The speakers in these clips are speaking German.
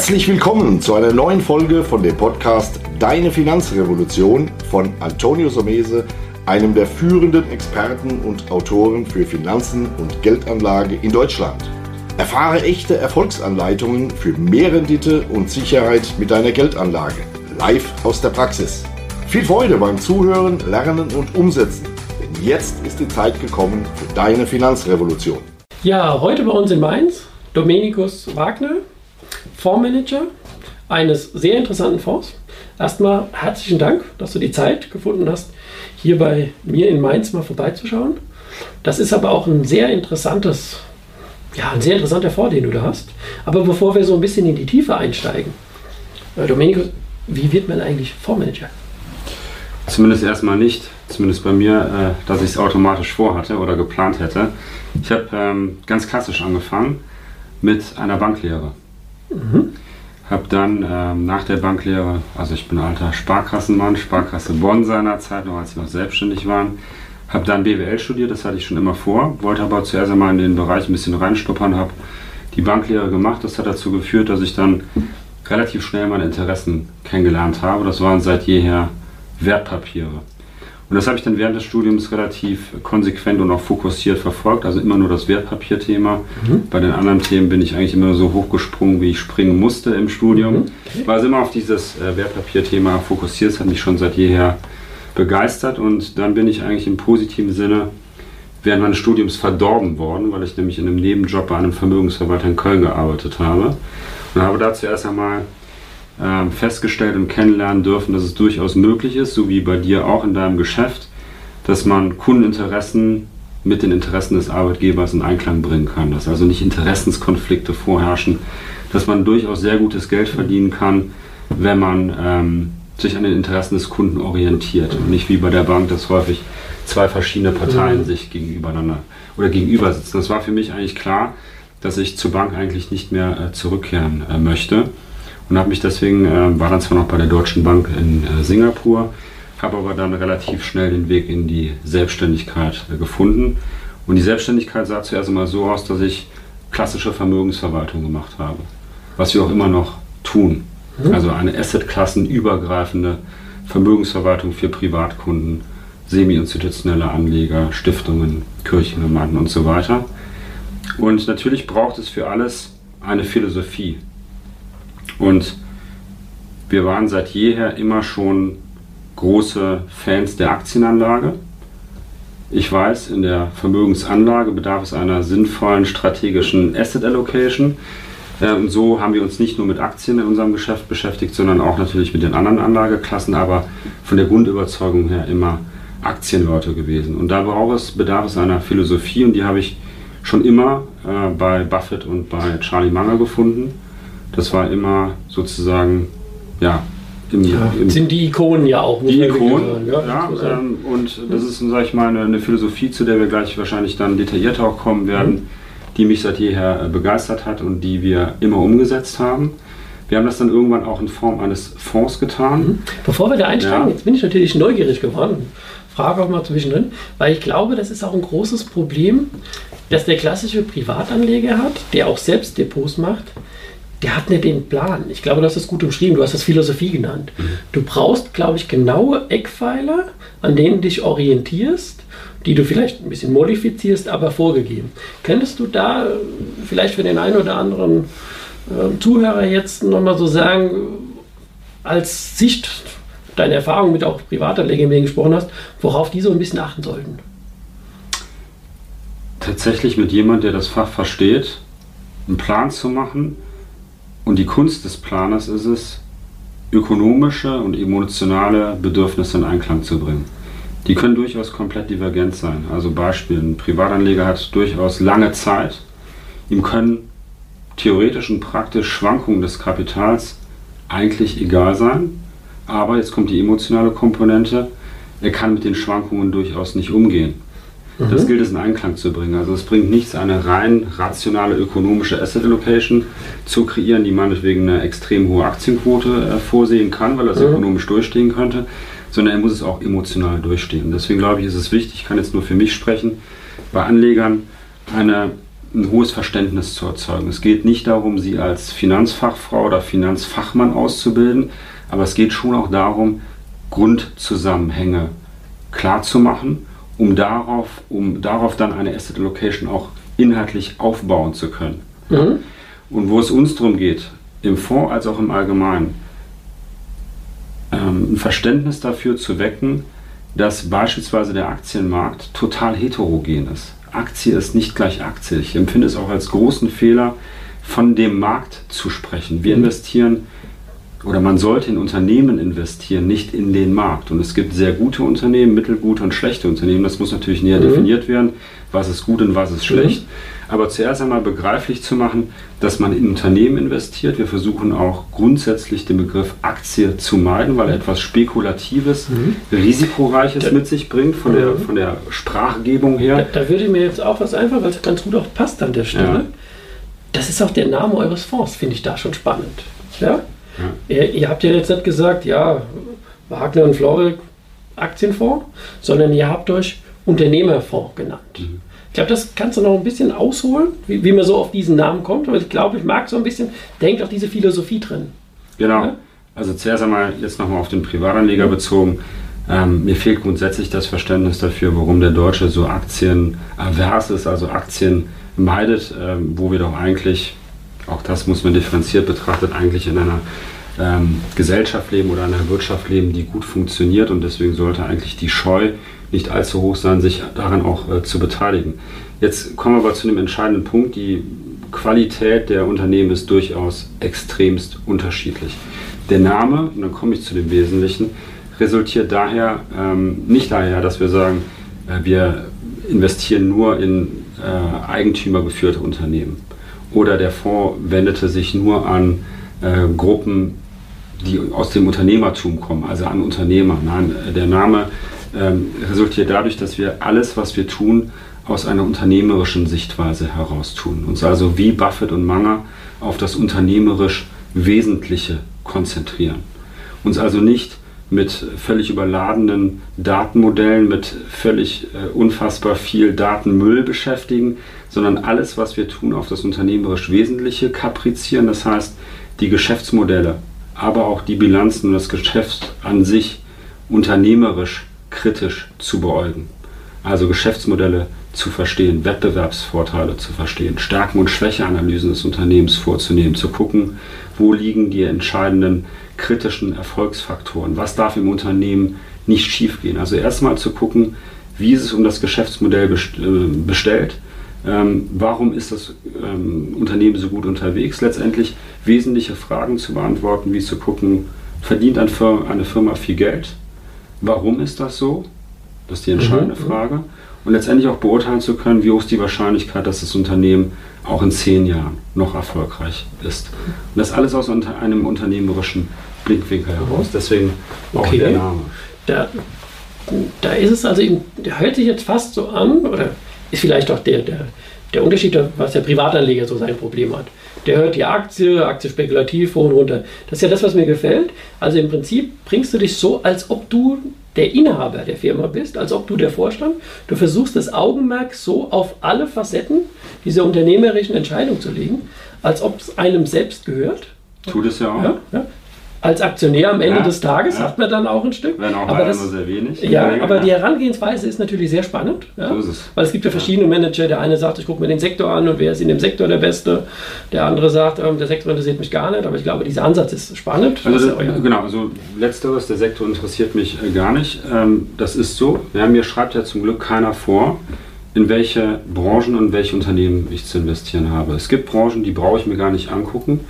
Herzlich willkommen zu einer neuen Folge von dem Podcast Deine Finanzrevolution von Antonio Somese, einem der führenden Experten und Autoren für Finanzen und Geldanlage in Deutschland. Erfahre echte Erfolgsanleitungen für mehr Rendite und Sicherheit mit deiner Geldanlage. Live aus der Praxis. Viel Freude beim Zuhören, Lernen und Umsetzen. Denn jetzt ist die Zeit gekommen für deine Finanzrevolution. Ja, heute bei uns in Mainz Dominikus Wagner, Fondsmanager eines sehr interessanten Fonds. Erstmal herzlichen Dank, dass du die Zeit gefunden hast, hier bei mir in Mainz mal vorbeizuschauen. Das ist aber auch ein sehr interessantes, ja, ein sehr interessanter Fonds, den du da hast. Aber bevor wir so ein bisschen in die Tiefe einsteigen, äh, Domenico, wie wird man eigentlich Fondsmanager? Zumindest erstmal nicht, zumindest bei mir, äh, dass ich es automatisch vorhatte oder geplant hätte. Ich habe ähm, ganz klassisch angefangen mit einer Banklehre. Mhm. Habe dann ähm, nach der Banklehre, also ich bin alter Sparkassenmann, Sparkasse Bonn seinerzeit, noch als wir noch selbstständig waren, habe dann BWL studiert, das hatte ich schon immer vor, wollte aber zuerst einmal in den Bereich ein bisschen reinstuppern, habe die Banklehre gemacht. Das hat dazu geführt, dass ich dann relativ schnell meine Interessen kennengelernt habe. Das waren seit jeher Wertpapiere. Und das habe ich dann während des Studiums relativ konsequent und auch fokussiert verfolgt, also immer nur das Wertpapierthema. Mhm. Bei den anderen Themen bin ich eigentlich immer so hochgesprungen, wie ich springen musste im Studium. Mhm. Okay. War also immer auf dieses äh, Wertpapierthema fokussiert, das hat mich schon seit jeher begeistert und dann bin ich eigentlich im positiven Sinne während meines Studiums verdorben worden, weil ich nämlich in einem Nebenjob bei einem Vermögensverwalter in Köln gearbeitet habe und habe da zuerst einmal ähm, festgestellt und kennenlernen dürfen, dass es durchaus möglich ist, so wie bei dir auch in deinem Geschäft, dass man Kundeninteressen mit den Interessen des Arbeitgebers in Einklang bringen kann, dass also nicht Interessenskonflikte vorherrschen, dass man durchaus sehr gutes Geld verdienen kann, wenn man ähm, sich an den Interessen des Kunden orientiert und nicht wie bei der Bank, dass häufig zwei verschiedene Parteien mhm. sich gegenübereinander oder gegenüber sitzen. Das war für mich eigentlich klar, dass ich zur Bank eigentlich nicht mehr äh, zurückkehren äh, möchte und habe mich deswegen, äh, war dann zwar noch bei der Deutschen Bank in äh, Singapur, habe aber dann relativ schnell den Weg in die Selbstständigkeit äh, gefunden. Und die Selbstständigkeit sah zuerst einmal so aus, dass ich klassische Vermögensverwaltung gemacht habe, was wir auch immer noch tun. Mhm. Also eine Assetklassenübergreifende Vermögensverwaltung für Privatkunden, semi-institutionelle Anleger, Stiftungen, Kirchengemeinden und so weiter. Und natürlich braucht es für alles eine Philosophie. Und wir waren seit jeher immer schon große Fans der Aktienanlage. Ich weiß, in der Vermögensanlage bedarf es einer sinnvollen strategischen Asset Allocation. Ähm, so haben wir uns nicht nur mit Aktien in unserem Geschäft beschäftigt, sondern auch natürlich mit den anderen Anlageklassen, aber von der Grundüberzeugung her immer Aktienleute gewesen. Und da bedarf es, bedarf es einer Philosophie und die habe ich schon immer äh, bei Buffett und bei Charlie Munger gefunden. Das war immer sozusagen, ja, im, ja, im, sind die Ikonen ja auch. Die Ikonen, ja. ja ähm, und das ist, sage ich mal, eine, eine, Philosophie, zu der wir gleich wahrscheinlich dann detaillierter auch kommen werden, mhm. die mich seit jeher äh, begeistert hat und die wir immer umgesetzt haben. Wir haben das dann irgendwann auch in Form eines Fonds getan. Mhm. Bevor wir da einsteigen, ja. jetzt bin ich natürlich neugierig geworden. Frage auch mal zwischendrin, weil ich glaube, das ist auch ein großes Problem, dass der klassische Privatanleger hat, der auch selbst Depots macht, der hat nicht den Plan. Ich glaube, das ist gut umschrieben. Du hast das Philosophie genannt. Mhm. Du brauchst, glaube ich, genaue Eckpfeiler, an denen du dich orientierst, die du vielleicht ein bisschen modifizierst, aber vorgegeben. Könntest du da äh, vielleicht für den einen oder anderen äh, Zuhörer jetzt nochmal so sagen, als Sicht deiner Erfahrung mit auch Privatanlegern, mit denen gesprochen hast, worauf die so ein bisschen achten sollten? Tatsächlich mit jemandem, der das Fach versteht, einen Plan zu machen, und die Kunst des Planers ist es, ökonomische und emotionale Bedürfnisse in Einklang zu bringen. Die können durchaus komplett divergent sein. Also Beispiel, ein Privatanleger hat durchaus lange Zeit. Ihm können theoretisch und praktisch Schwankungen des Kapitals eigentlich egal sein. Aber jetzt kommt die emotionale Komponente. Er kann mit den Schwankungen durchaus nicht umgehen. Das gilt es in Einklang zu bringen. Also es bringt nichts, eine rein rationale ökonomische Asset Allocation zu kreieren, die meinetwegen eine extrem hohe Aktienquote äh, vorsehen kann, weil es Mhm. ökonomisch durchstehen könnte, sondern er muss es auch emotional durchstehen. Deswegen glaube ich, ist es wichtig, ich kann jetzt nur für mich sprechen, bei Anlegern eine, ein hohes Verständnis zu erzeugen. Es geht nicht darum, sie als Finanzfachfrau oder Finanzfachmann auszubilden, aber es geht schon auch darum, Grundzusammenhänge klar zu machen, um darauf, um darauf dann eine Asset Allocation auch inhaltlich aufbauen zu können. Mhm. Und wo es uns darum geht, im Fonds als auch im Allgemeinen, ähm, ein Verständnis dafür zu wecken, dass beispielsweise der Aktienmarkt total heterogen ist. Aktie ist nicht gleich Aktie. Ich empfinde es auch als großen Fehler, von dem Markt zu sprechen. Wir investieren oder man sollte in Unternehmen investieren, nicht in den Markt. Und es gibt sehr gute Unternehmen, mittelgute und schlechte Unternehmen. Das muss natürlich näher definiert werden, was ist gut und was ist schlecht. Aber zuerst einmal begreiflich zu machen, dass man in Unternehmen investiert. Wir versuchen auch grundsätzlich den Begriff Aktie zu meiden, weil er etwas Spekulatives, Risikoreiches mit sich bringt, von der, von der Sprachgebung Da, her. da würde mir jetzt auch was einfallen, weil es ganz gut auch passt an der Stelle. Ja. Das ist auch der Name eures Fonds, finde ich da schon spannend. Ja? Ihr, ihr habt ja jetzt nicht gesagt, ja, Wagner und Florek Aktienfonds, sondern ihr habt euch Unternehmerfonds genannt. Mhm. Ich glaube, das kannst du noch ein bisschen ausholen, wie, wie man so auf diesen Namen kommt. Aber ich glaube, ich mag so ein bisschen, denkt auch diese Philosophie drin. Genau. Ja. Also zuerst einmal jetzt nochmal auf den Privatanleger bezogen. Ähm, mir fehlt grundsätzlich das Verständnis dafür, warum der Deutsche so aktienavers ist, also Aktien meidet, ähm, wo wir doch eigentlich, auch das muss man differenziert betrachtet, eigentlich in einer ähm, Gesellschaft leben oder einer Wirtschaft leben, die gut funktioniert und deswegen sollte eigentlich die Scheu nicht allzu hoch sein, sich daran auch äh, zu beteiligen. Jetzt kommen wir aber zu dem entscheidenden Punkt, die Qualität der Unternehmen ist durchaus extremst unterschiedlich. Der Name, und dann komme ich zu dem Wesentlichen, resultiert daher ähm, nicht daher, dass wir sagen, äh, wir investieren nur in äh, eigentümergeführte Unternehmen oder der Fonds wendete sich nur an äh, Gruppen, die aus dem Unternehmertum kommen, also an Unternehmer. Nein, der Name ähm, resultiert dadurch, dass wir alles, was wir tun, aus einer unternehmerischen Sichtweise heraus tun. Uns also wie Buffett und Manger auf das unternehmerisch Wesentliche konzentrieren. Uns also nicht mit völlig überladenen Datenmodellen, mit völlig äh, unfassbar viel Datenmüll beschäftigen, sondern alles, was wir tun, auf das unternehmerisch Wesentliche kaprizieren. Das heißt, die Geschäftsmodelle, aber auch die Bilanzen und das Geschäft an sich unternehmerisch kritisch zu beäugen. Also Geschäftsmodelle zu verstehen, Wettbewerbsvorteile zu verstehen, Stärken- und Schwächeanalysen des Unternehmens vorzunehmen, zu gucken, wo liegen die entscheidenden kritischen Erfolgsfaktoren, was darf im Unternehmen nicht schiefgehen. Also erstmal zu gucken, wie ist es um das Geschäftsmodell äh, bestellt, ähm, warum ist das ähm, Unternehmen so gut unterwegs, letztendlich wesentliche Fragen zu beantworten, wie zu gucken, verdient ein Fir eine Firma viel Geld, warum ist das so, das ist die entscheidende Mhm, mhm. Frage. Und letztendlich auch beurteilen zu können, wie hoch ist die Wahrscheinlichkeit, dass das Unternehmen auch in zehn Jahren noch erfolgreich ist. Und das alles aus einem unternehmerischen Blickwinkel heraus. Deswegen auch Okay. der Name. Da, da ist es also eben, der hört sich jetzt fast so an, oder ist vielleicht auch der, der, der Unterschied, was der Privatanleger so sein Problem hat. Der hört die Aktie, Aktie spekulativ, hoch und runter. Das ist ja das, was mir gefällt. Also im Prinzip bringst du dich so, als ob du der Inhaber der Firma bist, als ob du der Vorstand. Du versuchst das Augenmerk so auf alle Facetten dieser unternehmerischen Entscheidung zu legen, als ob es einem selbst gehört. Tut es ja auch. Ja, ja. Als Aktionär am Ende Ja, des Tages ja. hat man dann auch ein Stück. Wenn auch aber das, sehr wenig. ja, aber die Herangehensweise ist natürlich sehr spannend. Ja? So ist es. Weil es gibt ja verschiedene Manager. Der eine sagt, ich gucke mir den Sektor an und wer ist in dem Sektor der Beste. Der andere sagt, ähm, der Sektor interessiert mich gar nicht. Aber ich glaube, dieser Ansatz ist spannend. Das Also, ist ja euer- genau, also letzteres, der Sektor interessiert mich äh, gar nicht. Ähm, das ist so. Ja, mir schreibt ja zum Glück keiner vor, in welche Branchen und welche Unternehmen ich zu investieren habe. Es gibt Branchen, die brauche ich mir gar nicht angucken,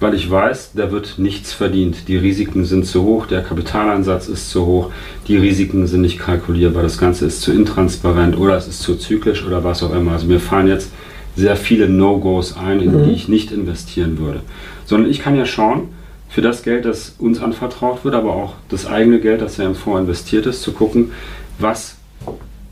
weil ich weiß, da wird nichts verdient. Die Risiken sind zu hoch, der Kapitaleinsatz ist zu hoch, die Risiken sind nicht kalkulierbar, das Ganze ist zu intransparent oder es ist zu zyklisch oder was auch immer. Also mir fallen jetzt sehr viele No-Gos ein, in die ich nicht investieren würde. Sondern ich kann ja schauen, für das Geld, das uns anvertraut wird, aber auch das eigene Geld, das ja im Fonds investiert ist, zu gucken, was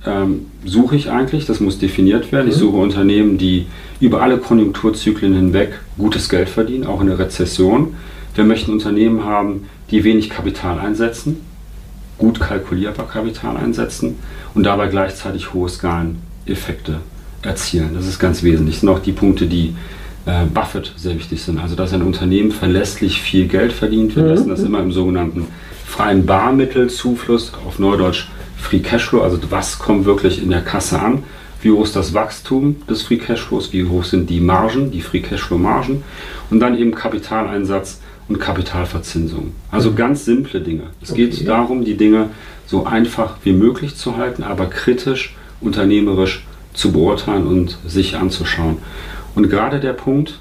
ähm, suche ich eigentlich, das muss definiert werden. Ich mhm. suche Unternehmen, die über alle Konjunkturzyklen hinweg gutes Geld verdienen, auch in der Rezession. Wir möchten Unternehmen haben, die wenig Kapital einsetzen, gut kalkulierbar Kapital einsetzen und dabei gleichzeitig hohe Skaleneffekte erzielen. Das ist ganz wesentlich. Das sind auch die Punkte, die äh, Buffett sehr wichtig sind. Also, dass ein Unternehmen verlässlich viel Geld verdient. Wir mhm. messen das immer im sogenannten freien Barmittelzufluss, auf Neudeutsch Free Cashflow, also was kommt wirklich in der Kasse an, wie hoch ist das Wachstum des Free Cashflows, wie hoch sind die Margen, die Free Cashflow Margen und dann eben Kapitaleinsatz und Kapitalverzinsung. Also mhm. ganz simple Dinge. Es okay. geht darum, die Dinge so einfach wie möglich zu halten, aber kritisch, unternehmerisch zu beurteilen und sich anzuschauen. Und gerade der Punkt,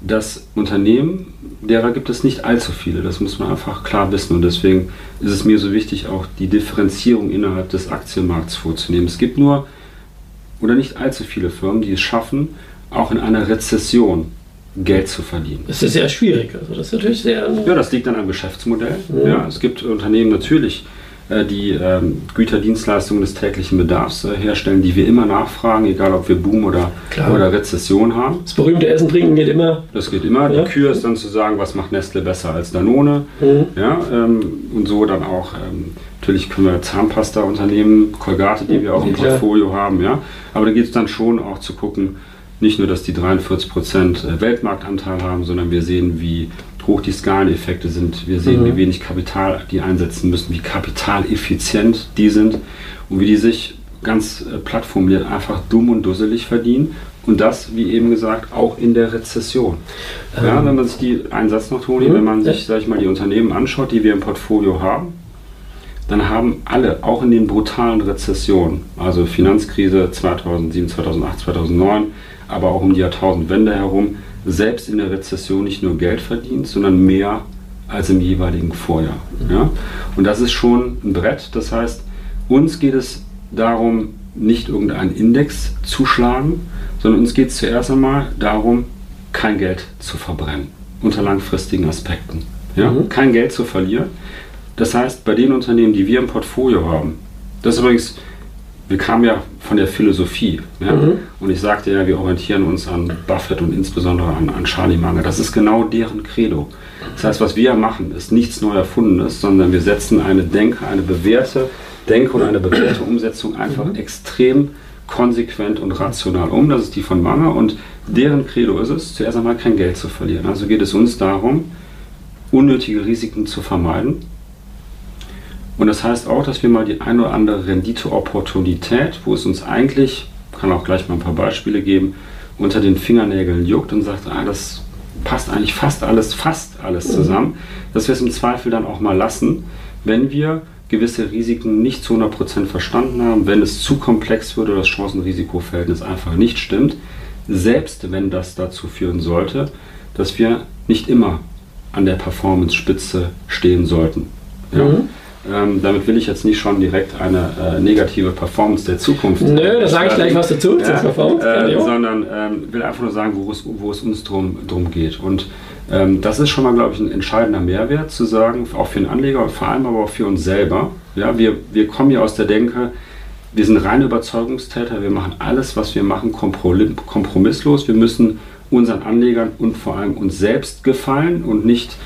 das Unternehmen, derer gibt es nicht allzu viele. Das muss man einfach klar wissen. Und deswegen ist es mir so wichtig, auch die Differenzierung innerhalb des Aktienmarkts vorzunehmen. Es gibt nur oder nicht allzu viele Firmen, die es schaffen, auch in einer Rezession Geld zu verdienen. Das ist sehr schwierig. Also das ist natürlich sehr. Ja, das liegt an einem Geschäftsmodell. Ja. ja es gibt Unternehmen natürlich, die ähm, Güterdienstleistungen des täglichen Bedarfs äh, herstellen, die wir immer nachfragen, egal ob wir Boom oder, oder Rezession haben. Das berühmte Essen trinken geht immer. Das geht immer. Ja. Die Kür ist dann zu sagen, was macht Nestle besser als Danone. Mhm. Ja, ähm, und so dann auch, ähm, natürlich können wir Zahnpasta-Unternehmen, Colgate, die wir auch im Portfolio haben. Ja. Aber da geht es dann schon auch zu gucken, nicht nur, dass die 43% äh, Weltmarktanteil haben, sondern wir sehen, wie hoch die Skaleneffekte sind. Wir sehen, mhm. wie wenig Kapital die einsetzen müssen, wie kapitaleffizient die sind und wie die sich ganz äh, platt formuliert einfach dumm und dusselig verdienen. Und das, wie eben gesagt, auch in der Rezession. Ähm. Ja, wenn man sich die, einen Satz noch, Toni, mhm. wenn man sich, sag ich mal, die Unternehmen anschaut, die wir im Portfolio haben, dann haben alle, auch in den brutalen Rezessionen, also Finanzkrise 2007, 2008, 2009, aber auch um die Jahrtausendwende herum, selbst in der Rezession nicht nur Geld verdient, sondern mehr als im jeweiligen Vorjahr. Ja? Und das ist schon ein Brett. Das heißt, uns geht es darum, nicht irgendeinen Index zu schlagen, sondern uns geht es zuerst einmal darum, kein Geld zu verbrennen unter langfristigen Aspekten. Ja? Mhm. Kein Geld zu verlieren. Das heißt, bei den Unternehmen, die wir im Portfolio haben, das ist übrigens wir kamen ja von der Philosophie. Ja? Mhm. Und ich sagte ja, wir orientieren uns an Buffett und insbesondere an, an Charlie Munger. Das ist genau deren Credo. Das heißt, was wir machen, ist nichts neu erfundenes, sondern wir setzen eine Denke, eine bewährte Denke und eine bewährte Umsetzung einfach mhm. extrem konsequent und rational um. Das ist die von Munger und deren Credo ist es, zuerst einmal kein Geld zu verlieren. Also geht es uns darum, unnötige Risiken zu vermeiden und das heißt auch, dass wir mal die ein oder andere Rendite-Opportunität, wo es uns eigentlich, kann auch gleich mal ein paar Beispiele geben, unter den Fingernägeln juckt und sagt, ah, das passt eigentlich fast alles, fast alles zusammen, dass wir es im Zweifel dann auch mal lassen, wenn wir gewisse Risiken nicht zu 100% verstanden haben, wenn es zu komplex wird oder das Chancen-Risiko-Verhältnis einfach nicht stimmt, selbst wenn das dazu führen sollte, dass wir nicht immer an der Performance-Spitze stehen sollten. Ja? Mhm. Ähm, damit will ich jetzt nicht schon direkt eine äh, negative Performance der Zukunft. Nö, äh, da sage ich gleich was dazu, ja, Performance. Äh, sondern ähm, will einfach nur sagen, wo es, wo es uns drum, drum geht. Und ähm, das ist schon mal, glaube ich, ein entscheidender Mehrwert zu sagen, auch für den Anleger, vor allem aber auch für uns selber. Ja, wir, wir kommen ja aus der Denke, wir sind reine Überzeugungstäter, wir machen alles, was wir machen, kompromisslos. Wir müssen unseren Anlegern und vor allem uns selbst gefallen und nicht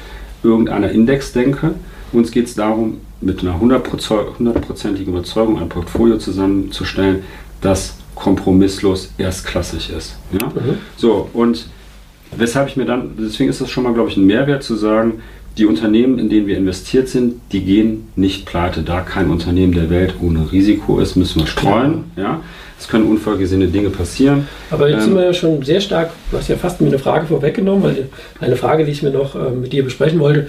irgendeiner Indexdenke. Uns geht es darum, mit einer hundertprozentigen Überzeugung ein Portfolio zusammenzustellen, das kompromisslos erstklassig ist. Ja? Mhm. So, und weshalb ich mir dann, deswegen ist das schon mal, glaube ich, ein Mehrwert zu sagen, die Unternehmen, in denen wir investiert sind, die gehen nicht pleite. Da kein Unternehmen der Welt ohne Risiko ist, müssen wir streuen. Ja? Es können unvorgesehene Dinge passieren. Aber jetzt ähm, sind wir ja schon sehr stark, du hast ja fast mir eine Frage vorweggenommen, weil eine Frage, die ich mir noch äh, mit dir besprechen wollte,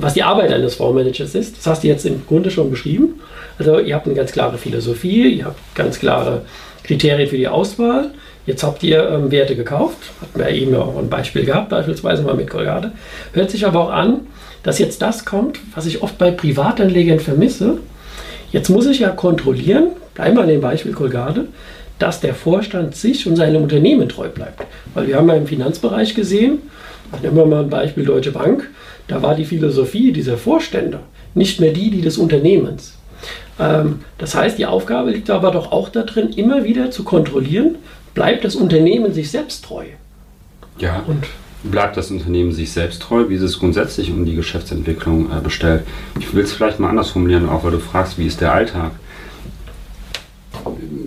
was die Arbeit eines Fondsmanagers ist. Das hast du jetzt im Grunde schon beschrieben. Also ihr habt eine ganz klare Philosophie, ihr habt ganz klare Kriterien für die Auswahl. Jetzt habt ihr ähm, Werte gekauft, hatten wir eben auch ein Beispiel gehabt, beispielsweise mal mit Colgate. Hört sich aber auch an, dass jetzt das kommt, was ich oft bei Privatanlegern vermisse. Jetzt muss ich ja kontrollieren, bleiben wir an dem Beispiel Colgate, dass der Vorstand sich und seinem Unternehmen treu bleibt. Weil wir haben ja im Finanzbereich gesehen, nehmen wir mal ein Beispiel Deutsche Bank, da war die Philosophie dieser Vorstände nicht mehr die, die des Unternehmens. Ähm, das heißt, die Aufgabe liegt aber doch auch darin, immer wieder zu kontrollieren, bleibt das Unternehmen sich selbst treu. Ja. Und bleibt das Unternehmen sich selbst treu, wie es grundsätzlich um die Geschäftsentwicklung äh, bestellt. Ich will es vielleicht mal anders formulieren, auch weil du fragst, wie ist der Alltag.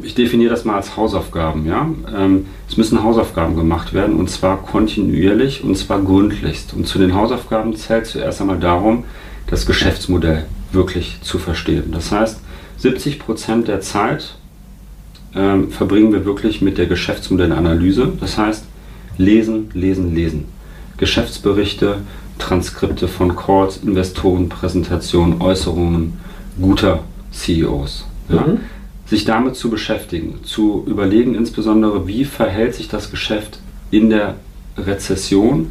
Ich definiere das mal als Hausaufgaben. Ja? Ähm, es müssen Hausaufgaben gemacht werden und zwar kontinuierlich und zwar gründlichst. Und zu den Hausaufgaben zählt zuerst einmal darum, das Geschäftsmodell wirklich zu verstehen. Das heißt, 70 Prozent der Zeit ähm, verbringen wir wirklich mit der Geschäftsmodellanalyse. Das heißt, lesen, lesen, lesen. Geschäftsberichte, Transkripte von Calls, Investorenpräsentationen, Äußerungen guter CEOs. Ja? Mhm. Sich damit zu beschäftigen, zu überlegen insbesondere, wie verhält sich das Geschäft in der Rezession,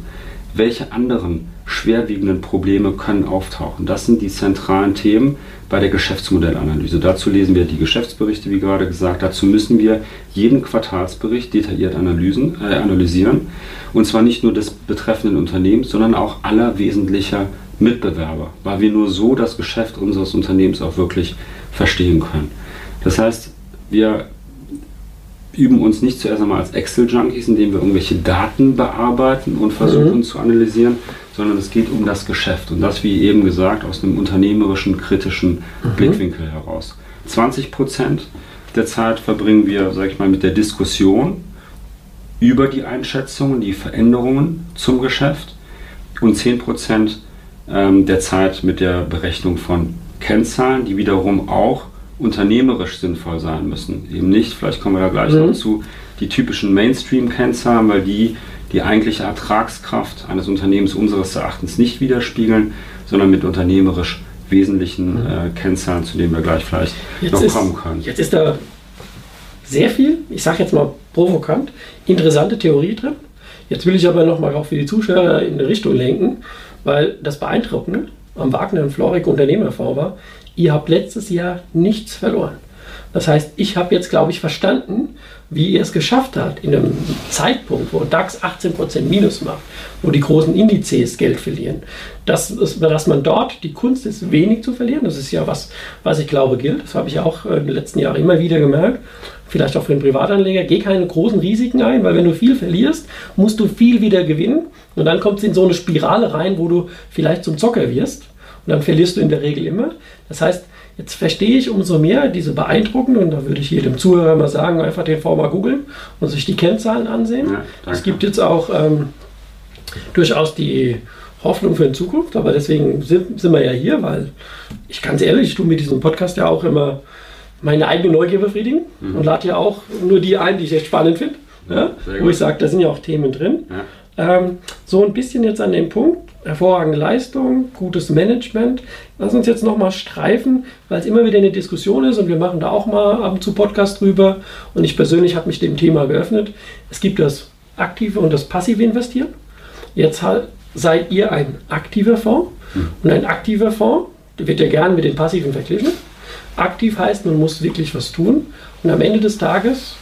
welche anderen schwerwiegenden Probleme können auftauchen. Das sind die zentralen Themen bei der Geschäftsmodellanalyse. Dazu lesen wir die Geschäftsberichte, wie gerade gesagt. Dazu müssen wir jeden Quartalsbericht detailliert analysen, äh, analysieren. Und zwar nicht nur des betreffenden Unternehmens, sondern auch aller wesentlicher Mitbewerber, weil wir nur so das Geschäft unseres Unternehmens auch wirklich verstehen können. Das heißt, wir üben uns nicht zuerst einmal als Excel-Junkies, indem wir irgendwelche Daten bearbeiten und versuchen mhm. zu analysieren, sondern es geht um das Geschäft und das, wie eben gesagt, aus einem unternehmerischen, kritischen mhm. Blickwinkel heraus. 20 Prozent der Zeit verbringen wir, sag ich mal, mit der Diskussion über die Einschätzungen, die Veränderungen zum Geschäft und 10 Prozent ähm, der Zeit mit der Berechnung von Kennzahlen, die wiederum auch unternehmerisch sinnvoll sein müssen. Eben nicht, vielleicht kommen wir da gleich mhm. noch zu, die typischen Mainstream-Kennzahlen, weil die die eigentliche Ertragskraft eines Unternehmens unseres Erachtens nicht widerspiegeln, sondern mit unternehmerisch wesentlichen mhm. äh, Kennzahlen, zu denen wir gleich vielleicht jetzt noch ist, kommen können. Jetzt ist da sehr viel, ich sage jetzt mal provokant, interessante Theorie drin. Jetzt will ich aber nochmal auch für die Zuschauer in eine Richtung lenken, weil das Beeindruckende am Wagner und Florik Unternehmerfonds war, ihr habt letztes Jahr nichts verloren. Das heißt, ich habe jetzt, glaube ich, verstanden, wie ihr es geschafft habt, in einem Zeitpunkt, wo DAX 18% Minus macht, wo die großen Indizes Geld verlieren, dass, dass man dort die Kunst ist, wenig zu verlieren. Das ist ja was, was ich glaube gilt. Das habe ich auch in den letzten Jahren immer wieder gemerkt. Vielleicht auch für den Privatanleger. Geh keine großen Risiken ein, weil wenn du viel verlierst, musst du viel wieder gewinnen. Und dann kommt es in so eine Spirale rein, wo du vielleicht zum Zocker wirst. Und dann verlierst du in der Regel immer. Das heißt, Jetzt verstehe ich umso mehr diese beeindruckenden, und da würde ich jedem Zuhörer mal sagen, einfach den Fonds mal googeln und sich die Kennzahlen ansehen. Ja, es gibt jetzt auch ähm, durchaus die Hoffnung für die Zukunft, aber deswegen sind, sind wir ja hier, weil ich ganz ehrlich, ich tue mit diesem Podcast ja auch immer meine eigene Neugier befriedigen mhm. und lade ja auch nur die ein, die ich echt spannend finde. Ja, wo ich sage, da sind ja auch Themen drin. Ja. Ähm, so ein bisschen jetzt an dem Punkt, hervorragende Leistung, gutes Management. Lass uns jetzt nochmal streifen, weil es immer wieder eine Diskussion ist und wir machen da auch mal ab und zu Podcast drüber. Und ich persönlich habe mich dem Thema geöffnet. Es gibt das aktive und das passive Investieren. Jetzt seid ihr ein aktiver Fonds hm. und ein aktiver Fonds, wird ja gern mit den passiven verglichen. Aktiv heißt, man muss wirklich was tun und am Ende des Tages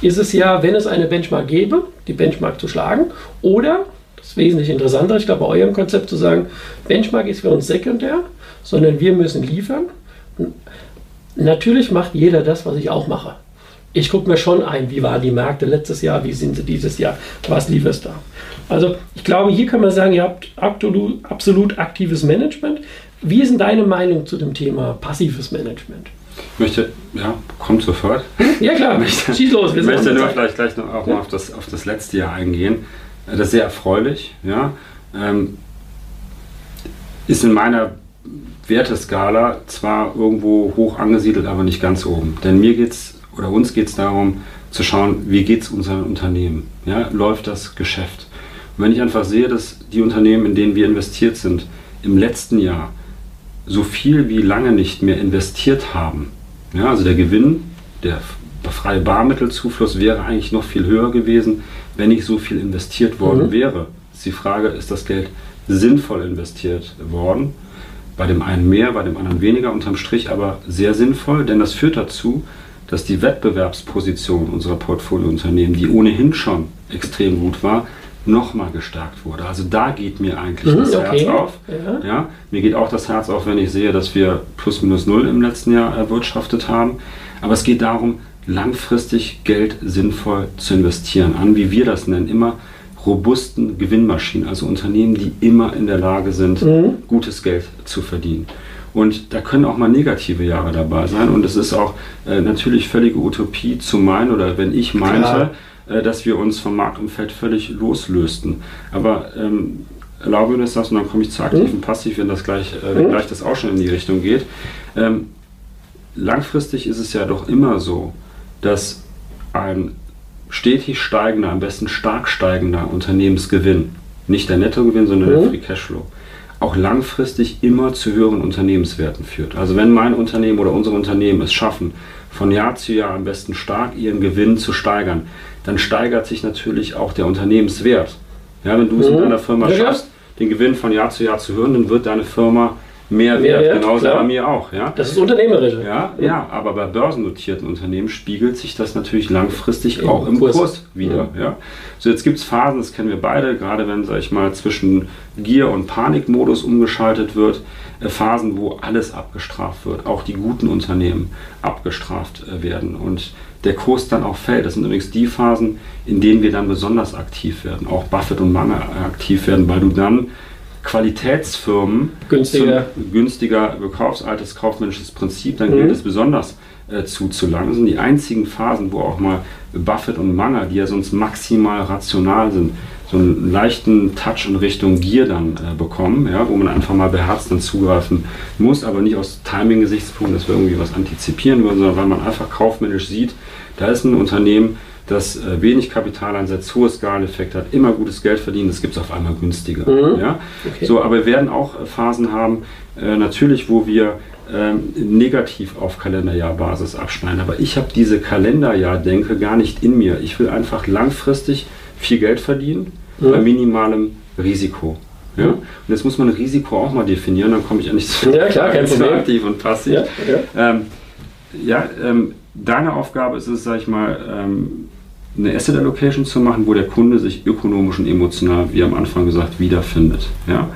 ist es ja, wenn es eine Benchmark gäbe, die Benchmark zu schlagen oder ist wesentlich interessanter, ich glaube, bei eurem Konzept zu sagen, Benchmark ist für uns sekundär, sondern wir müssen liefern. Natürlich macht jeder das, was ich auch mache. Ich gucke mir schon ein, wie waren die Märkte letztes Jahr, wie sind sie dieses Jahr, was lieferst da. Also ich glaube, hier kann man sagen, ihr habt absolut, absolut aktives Management. Wie ist denn deine Meinung zu dem Thema passives Management? Ich möchte, ja, kommt sofort. Ja klar, möchte, schieß los. Ich möchte nur vielleicht gleich noch auch ja. mal auf das, auf das letzte Jahr eingehen. Das ist sehr erfreulich. Ja. Ähm, ist in meiner Werteskala zwar irgendwo hoch angesiedelt, aber nicht ganz oben. Denn mir geht's oder uns geht es darum, zu schauen, wie geht es unseren Unternehmen? Ja, läuft das Geschäft? Und wenn ich einfach sehe, dass die Unternehmen, in denen wir investiert sind, im letzten Jahr so viel wie lange nicht mehr investiert haben, ja, also der Gewinn, der freie Barmittelzufluss wäre eigentlich noch viel höher gewesen, wenn nicht so viel investiert worden mhm. wäre. Ist die Frage, ist das Geld sinnvoll investiert worden? Bei dem einen mehr, bei dem anderen weniger, unterm Strich aber sehr sinnvoll, denn das führt dazu, dass die Wettbewerbsposition unserer Portfoliounternehmen, die ohnehin schon extrem gut war, nochmal gestärkt wurde. Also da geht mir eigentlich mhm, das okay. Herz auf. Ja. ja. mir geht auch das Herz auf, wenn ich sehe, dass wir plus minus null im letzten Jahr erwirtschaftet haben. Aber es geht darum, langfristig Geld sinnvoll zu investieren, an, wie wir das nennen, immer robusten Gewinnmaschinen, also Unternehmen, die immer in der Lage sind, mhm. gutes Geld zu verdienen. Und da können auch mal negative Jahre dabei sein. Und es ist auch äh, natürlich völlige Utopie zu meinen, oder wenn ich meinte, äh, dass wir uns vom Marktumfeld völlig loslösten. Aber ähm, erlaube mir das, und dann komme ich zu aktiv mhm. und passiv, wenn das gleich, äh, mhm. gleich das auch schon in die Richtung geht. Ähm, langfristig ist es ja doch immer so, dass ein stetig steigender, am besten stark steigender Unternehmensgewinn, nicht der Nettogewinn, sondern mhm. der Free Cashflow, auch langfristig immer zu höheren Unternehmenswerten führt. Also wenn mein Unternehmen oder unsere Unternehmen es schaffen, von Jahr zu Jahr am besten stark ihren Gewinn zu steigern, dann steigert sich natürlich auch der Unternehmenswert. Ja, wenn du es mhm. in deiner Firma ja, schaffst, den Gewinn von Jahr zu Jahr zu hören, dann wird deine Firma mehr wert, Mehrwert, genauso klar. bei mir auch. Ja? Das ist unternehmerisch. Ja, ja, aber bei börsennotierten Unternehmen spiegelt sich das natürlich langfristig Im auch im Kurs, Kurs wieder. Mhm. Ja? So, jetzt gibt es Phasen, das kennen wir beide, gerade wenn, sag ich mal, zwischen Gier- und Panikmodus umgeschaltet wird, äh, Phasen, wo alles abgestraft wird, auch die guten Unternehmen abgestraft äh, werden und der Kurs dann auch fällt. Das sind übrigens die Phasen, in denen wir dann besonders aktiv werden, auch Buffett und Mange aktiv werden, weil du dann Qualitätsfirmen günstiger, günstiger bekaufst, altes kaufmännisches Prinzip, dann mhm. gilt es besonders äh, zuzulangen. Das sind die einzigen Phasen, wo auch mal Buffett und Manger, die ja sonst maximal rational sind, so einen leichten Touch in Richtung Gier dann äh, bekommen, ja, wo man einfach mal beherzt dann zugreifen muss, aber nicht aus Timing-Gesichtspunkten, dass wir irgendwie was antizipieren würden, sondern weil man einfach kaufmännisch sieht, da ist ein Unternehmen, das äh, wenig Kapital einsetzt, hohe Skaleneffekt hat, immer gutes Geld verdient, das gibt es auf einmal günstiger. Mhm. Ja? Okay. So, aber wir werden auch äh, Phasen haben, äh, natürlich, wo wir ähm, negativ auf Kalenderjahrbasis abschneiden. Aber ich habe diese Kalenderjahr-Denke gar nicht in mir. Ich will einfach langfristig viel Geld verdienen mhm. bei minimalem Risiko. Ja? Und jetzt muss man Risiko auch mal definieren, dann komme ich eigentlich zu, ja, klar, kein Problem. aktiv und passiv. Ja, ja. Ähm, ja ähm, deine Aufgabe ist es, sag ich mal, ähm, eine Asset Allocation zu machen, wo der Kunde sich ökonomisch und emotional, wie am Anfang gesagt, wiederfindet. Ja?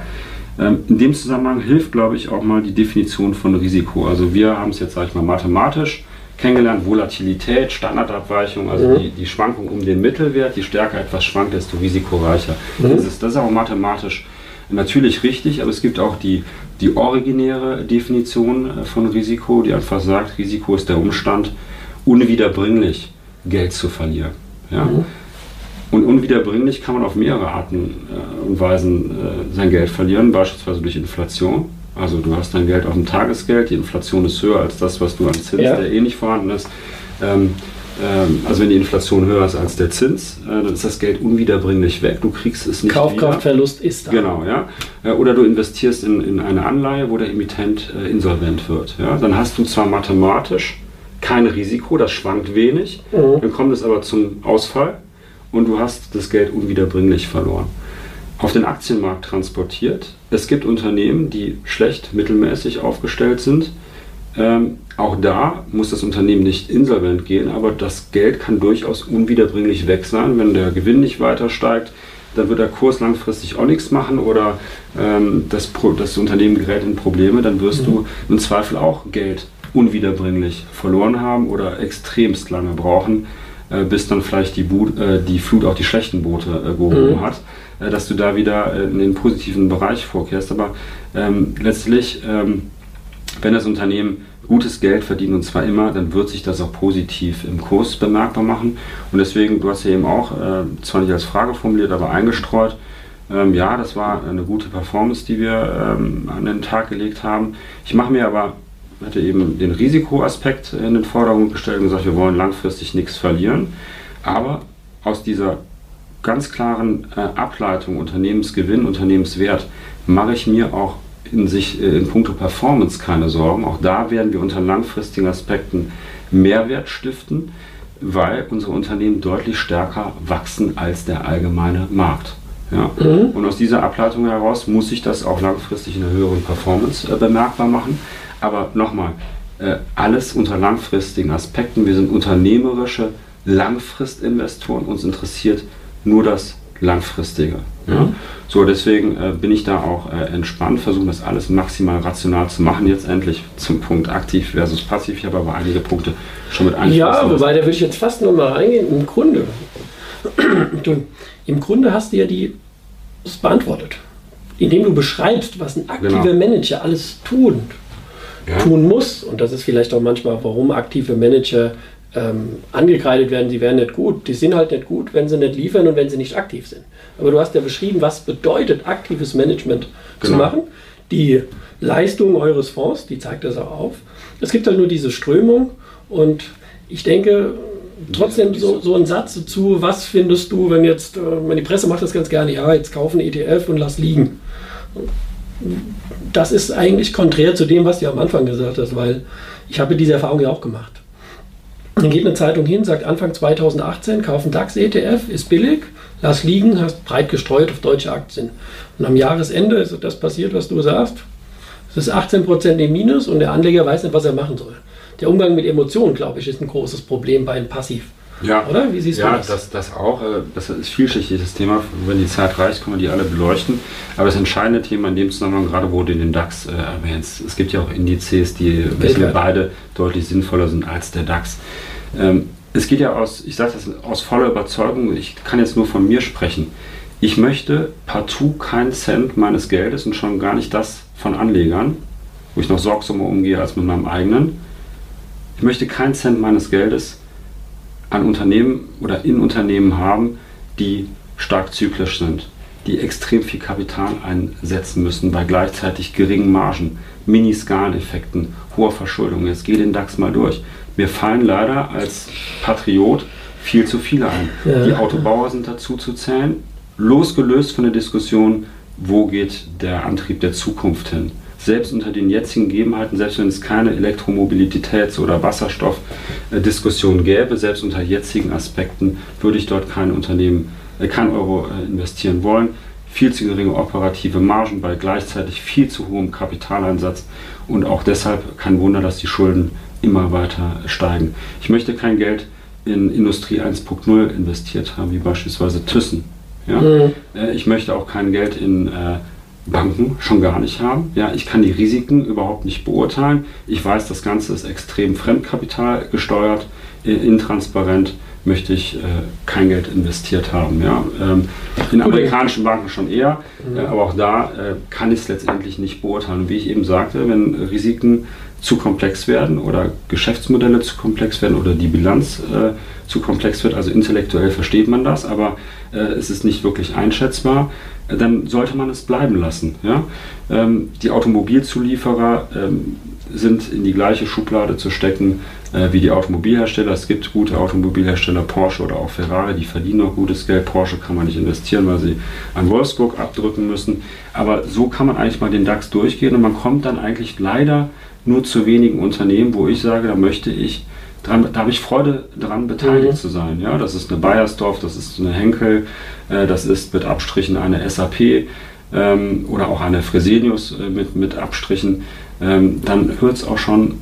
Ähm, in dem Zusammenhang hilft, glaube ich, auch mal die Definition von Risiko. Also wir haben es jetzt, sage ich mal, mathematisch kennengelernt, Volatilität, Standardabweichung, also mhm. die, die Schwankung um den Mittelwert, je stärker etwas schwankt, desto risikoreicher. Mhm. Das, ist, das ist auch mathematisch natürlich richtig, aber es gibt auch die, die originäre Definition äh, von Risiko, die einfach sagt, Risiko ist der Umstand, unwiederbringlich Geld zu verlieren. Ja? Mhm. Und unwiederbringlich kann man auf mehrere Arten äh, und Weisen äh, sein Geld verlieren, beispielsweise durch Inflation. Also du hast dein Geld auf dem Tagesgeld, die Inflation ist höher als das, was du an Zins, ja. der eh nicht vorhanden ist. Ähm, ähm, also wenn die Inflation höher ist als der Zins, äh, dann ist das Geld unwiederbringlich weg. Du kriegst es nicht Kaufkraftverlust ist da. Genau, ja. Äh, oder du investierst in, in eine Anleihe, wo der Emittent äh, insolvent wird. Ja? Dann hast du zwar mathematisch kein Risiko, das schwankt wenig, mhm. dann kommt es aber zum Ausfall und du hast das Geld unwiederbringlich verloren. Auf den Aktienmarkt transportiert. Es gibt Unternehmen, die schlecht, mittelmäßig aufgestellt sind. Ähm, auch da muss das Unternehmen nicht insolvent gehen, aber das Geld kann durchaus unwiederbringlich weg sein. Wenn der Gewinn nicht weiter steigt, dann wird der Kurs langfristig auch nichts machen oder ähm, das, das, Unternehmen gerät in Probleme, dann wirst mhm. du im Zweifel auch Geld unwiederbringlich verloren haben oder extremst lange brauchen, äh, bis dann vielleicht die, Boot, äh, die, Flut auch die schlechten Boote äh, gehoben mhm. hat, äh, dass du da wieder äh, in den positiven Bereich vorkehrst. Aber ähm, letztlich, ähm, wenn das Unternehmen gutes Geld verdient und zwar immer, dann wird sich das auch positiv im Kurs bemerkbar machen. Und deswegen, du hast ja eben auch, äh, zwar nicht als Frage formuliert, aber eingestreut, ähm, ja, das war eine gute Performance, die wir ähm, an den Tag gelegt haben. Ich mache mir aber hatte eben den Risikoaspekt in den Vordergrund gestellt und gesagt, wir wollen langfristig nichts verlieren. Aber aus dieser ganz klaren äh, Ableitung Unternehmensgewinn, Unternehmenswert mache ich mir auch in sich äh, in puncto Performance keine Sorgen. Auch da werden wir unter langfristigen Aspekten Mehrwert stiften, weil unsere Unternehmen deutlich stärker wachsen als der allgemeine Markt. Ja? Mhm. Und aus dieser Ableitung heraus muss sich das auch langfristig in einer höheren Performance äh, bemerkbar machen. Aber nochmal, äh, alles unter langfristigen Aspekten. Wir sind unternehmerische Langfristinvestoren. Uns interessiert nur das langfristige. Ja? Mhm. So, deswegen äh, bin ich da auch äh, entspannt, versuche das alles maximal rational zu machen. Jetzt endlich zum Punkt aktiv versus passiv. Ich habe aber einige Punkte schon mit eingeschlossen. Ja, wobei, da würde ich jetzt fast nochmal reingehen. Im Grunde, du, im Grunde hast du ja die das beantwortet. Indem du beschreibst, was ein aktiver genau. Manager alles tun, ja. tun muss. Und das ist vielleicht auch manchmal, warum aktive Manager ähm, angekreidet werden, sie wären nicht gut. Die sind halt nicht gut, wenn sie nicht liefern und wenn sie nicht aktiv sind. Aber du hast ja beschrieben, was bedeutet aktives Management genau. zu machen. Die Leistung eures Fonds, die zeigt das auch auf. Es gibt halt nur diese Strömung und ich denke, trotzdem so, so ein Satz dazu, was findest du, wenn jetzt, äh, die Presse macht das ganz gerne, ja, jetzt kaufen ETF und lass liegen. Das ist eigentlich konträr zu dem, was du am Anfang gesagt hast, weil ich habe diese Erfahrung ja auch gemacht. Dann geht eine Zeitung hin, sagt Anfang 2018, kaufen DAX-ETF, ist billig, lass liegen, hast breit gestreut auf deutsche Aktien. Und am Jahresende ist das passiert, was du sagst. Es ist 18% im Minus und der Anleger weiß nicht, was er machen soll. Der Umgang mit Emotionen, glaube ich, ist ein großes Problem bei einem Passiv. Ja, oder? Wie siehst ja, du das? das? Das auch. Äh, das ist vielschichtig, das Thema. Wenn die Zeit reicht, können wir die alle beleuchten. Aber das entscheidende Thema in dem Zusammenhang, gerade wurde in den DAX äh, erwähnt, es gibt ja auch Indizes, die wissen beide deutlich sinnvoller sind als der DAX. Ähm, es geht ja aus, ich sage das aus voller Überzeugung, ich kann jetzt nur von mir sprechen. Ich möchte partout keinen Cent meines Geldes und schon gar nicht das von Anlegern, wo ich noch sorgsamer umgehe als mit meinem eigenen. Ich möchte keinen Cent meines Geldes an Unternehmen oder in Unternehmen haben, die stark zyklisch sind, die extrem viel Kapital einsetzen müssen bei gleichzeitig geringen Margen, Mini-Skaleneffekten, hoher Verschuldung. Jetzt geh den DAX mal durch. Mir fallen leider als Patriot viel zu viele ein. Ja. Die Autobauer sind dazu zu zählen, losgelöst von der Diskussion, wo geht der Antrieb der Zukunft hin selbst unter den jetzigen Gegebenheiten, selbst wenn es keine Elektromobilitäts- oder Wasserstoffdiskussion gäbe, selbst unter jetzigen Aspekten, würde ich dort kein Unternehmen, äh, kein Euro äh, investieren wollen. Viel zu geringe operative Margen bei gleichzeitig viel zu hohem Kapitaleinsatz und auch deshalb kein Wunder, dass die Schulden immer weiter steigen. Ich möchte kein Geld in Industrie 1.0 investiert haben, wie beispielsweise Thyssen. Ja? Mhm. Äh, ich möchte auch kein Geld in äh, Banken schon gar nicht haben. Ja, ich kann die Risiken überhaupt nicht beurteilen. Ich weiß, das Ganze ist extrem Fremdkapital gesteuert, intransparent möchte ich äh, kein Geld investiert haben. Ja. Ähm, in amerikanischen Banken schon eher, mhm. äh, aber auch da äh, kann ich es letztendlich nicht beurteilen. Und wie ich eben sagte, wenn Risiken zu komplex werden oder Geschäftsmodelle zu komplex werden oder die Bilanz äh, zu komplex wird, also intellektuell versteht man das, aber äh, es ist nicht wirklich einschätzbar, äh, dann sollte man es bleiben lassen. Ja? Ähm, die Automobilzulieferer ähm, sind in die gleiche Schublade zu stecken äh, wie die Automobilhersteller. Es gibt gute Automobilhersteller, Porsche oder auch Ferrari, die verdienen auch gutes Geld. Porsche kann man nicht investieren, weil sie an Wolfsburg abdrücken müssen. Aber so kann man eigentlich mal den DAX durchgehen und man kommt dann eigentlich leider nur zu wenigen Unternehmen, wo ich sage, da möchte ich dran, da habe ich Freude daran, beteiligt mhm. zu sein. Ja, das ist eine Bayersdorf, das ist eine Henkel, äh, das ist mit Abstrichen eine SAP ähm, oder auch eine Fresenius äh, mit, mit Abstrichen. Ähm, dann hört es auch schon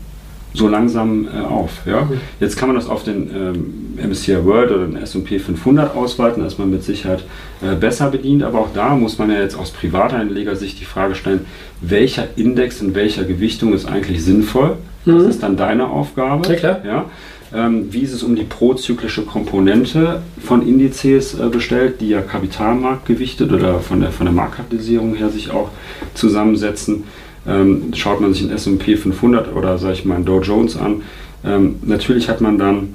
so langsam äh, auf. Ja? Mhm. Jetzt kann man das auf den ähm, MSCI World oder den S&P 500 ausweiten, da ist man mit Sicherheit äh, besser bedient, aber auch da muss man ja jetzt aus Privateinleger sich die Frage stellen, welcher Index in welcher Gewichtung ist eigentlich sinnvoll? Mhm. Das ist dann deine Aufgabe. Ja, klar. Ja? Ähm, wie ist es um die prozyklische Komponente von Indizes äh, bestellt, die ja kapitalmarktgewichtet oder von der, von der Marktkapitalisierung her sich auch zusammensetzen? Ähm, schaut man sich den S&P 500 oder sage ich mal Dow Jones an, ähm, natürlich hat man dann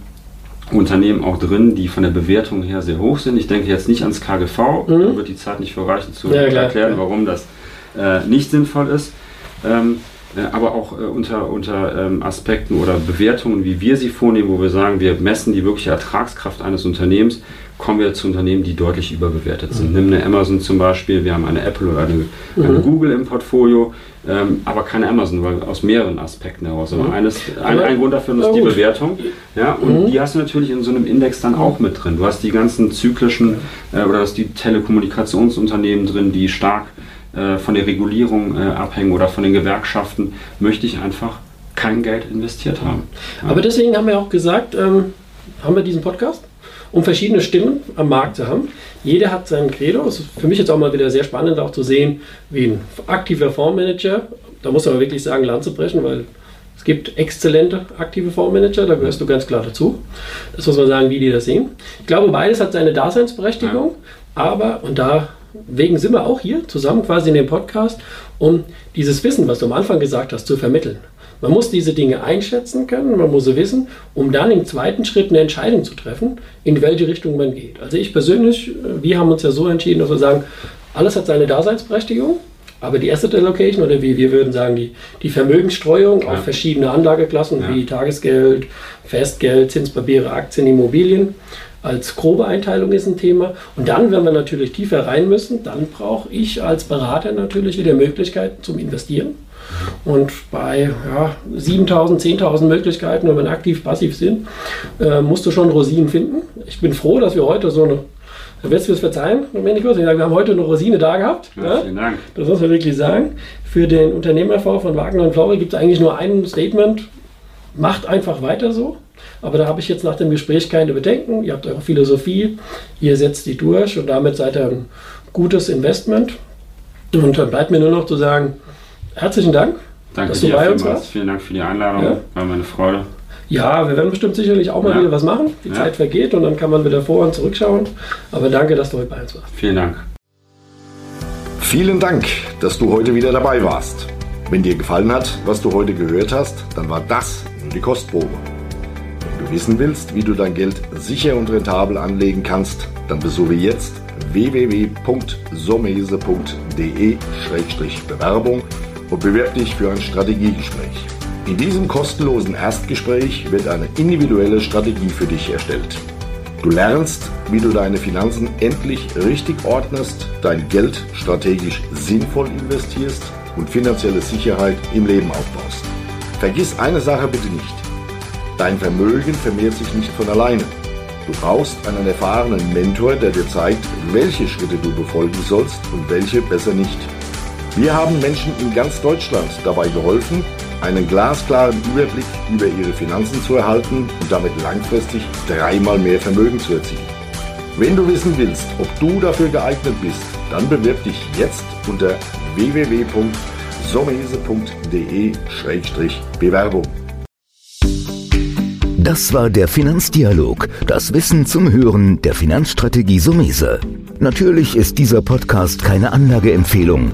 Unternehmen auch drin, die von der Bewertung her sehr hoch sind. Ich denke jetzt nicht ans KGV, mhm. da wird die Zeit nicht verreichen zu ja, erklären, warum das äh, nicht sinnvoll ist. Ähm, äh, aber auch äh, unter, unter ähm, Aspekten oder Bewertungen, wie wir sie vornehmen, wo wir sagen, wir messen die wirkliche Ertragskraft eines Unternehmens, kommen wir zu Unternehmen, die deutlich überbewertet sind. Nimm eine Amazon zum Beispiel, wir haben eine Apple oder eine, eine mhm. Google im Portfolio, ähm, aber keine Amazon, weil aus mehreren Aspekten heraus. Aber mhm. eines, ein, ein Grund dafür ist die Bewertung. Ja, und mhm. die hast du natürlich in so einem Index dann auch mit drin. Du hast die ganzen zyklischen äh, oder hast die Telekommunikationsunternehmen drin, die stark äh, von der Regulierung äh, abhängen oder von den Gewerkschaften, möchte ich einfach kein Geld investiert haben. Ja. Aber deswegen haben wir auch gesagt, ähm, haben wir diesen Podcast um verschiedene Stimmen am Markt zu haben. Jeder hat sein Credo. Es ist für mich jetzt auch mal wieder sehr spannend, auch zu sehen, wie ein aktiver Fondsmanager, da muss man wirklich sagen, Land zu brechen, weil es gibt exzellente aktive Fondsmanager, da gehörst du ganz klar dazu. Das muss man sagen, wie die das sehen. Ich glaube, beides hat seine Daseinsberechtigung, aber, und da wegen sind wir auch hier zusammen quasi in dem Podcast, um dieses Wissen, was du am Anfang gesagt hast, zu vermitteln. Man muss diese Dinge einschätzen können, man muss sie wissen, um dann im zweiten Schritt eine Entscheidung zu treffen, in welche Richtung man geht. Also ich persönlich, wir haben uns ja so entschieden, dass wir sagen, alles hat seine Daseinsberechtigung, aber die Asset Allocation oder wie wir würden sagen, die, die Vermögensstreuung ja. auf verschiedene Anlageklassen ja. wie Tagesgeld, Festgeld, Zinspapiere, Aktien, Immobilien, als grobe Einteilung ist ein Thema. Und dann, wenn wir natürlich tiefer rein müssen, dann brauche ich als Berater natürlich wieder Möglichkeiten zum Investieren. Und bei ja, 7000, 10.000 Möglichkeiten, wenn wir aktiv, passiv sind, äh, musst du schon Rosinen finden. Ich bin froh, dass wir heute so eine da wirst du es verzeihen, Domenico. Wir haben heute eine Rosine da gehabt. Ja, ja? Vielen Dank. Das muss man wirklich sagen. Für den Unternehmerfonds von Wagner und Flauwe gibt es eigentlich nur ein Statement. Macht einfach weiter so. Aber da habe ich jetzt nach dem Gespräch keine Bedenken. Ihr habt eure Philosophie, ihr setzt die durch und damit seid ihr ein gutes Investment. Und dann bleibt mir nur noch zu sagen, herzlichen Dank, Danke dass du bei uns warst. Vielen Dank für die Einladung, ja. war meine Freude. Ja, wir werden bestimmt sicherlich auch mal ja. wieder was machen. Die ja. Zeit vergeht und dann kann man wieder vor und zurückschauen. Aber danke, dass du heute bei uns warst. Vielen Dank. Vielen Dank, dass du heute wieder dabei warst. Wenn dir gefallen hat, was du heute gehört hast, dann war das nur die Kostprobe. Wenn du wissen willst, wie du dein Geld sicher und rentabel anlegen kannst, dann besuche jetzt www.somese.de-bewerbung und bewerb dich für ein Strategiegespräch. In diesem kostenlosen Erstgespräch wird eine individuelle Strategie für dich erstellt. Du lernst, wie du deine Finanzen endlich richtig ordnest, dein Geld strategisch sinnvoll investierst und finanzielle Sicherheit im Leben aufbaust. Vergiss eine Sache bitte nicht. Dein Vermögen vermehrt sich nicht von alleine. Du brauchst einen erfahrenen Mentor, der dir zeigt, welche Schritte du befolgen sollst und welche besser nicht. Wir haben Menschen in ganz Deutschland dabei geholfen, einen glasklaren Überblick über ihre Finanzen zu erhalten und damit langfristig dreimal mehr Vermögen zu erzielen. Wenn du wissen willst, ob du dafür geeignet bist, dann bewirb dich jetzt unter www.somese.de-bewerbung. Das war der Finanzdialog, das Wissen zum Hören der Finanzstrategie Sumese. Natürlich ist dieser Podcast keine Anlageempfehlung.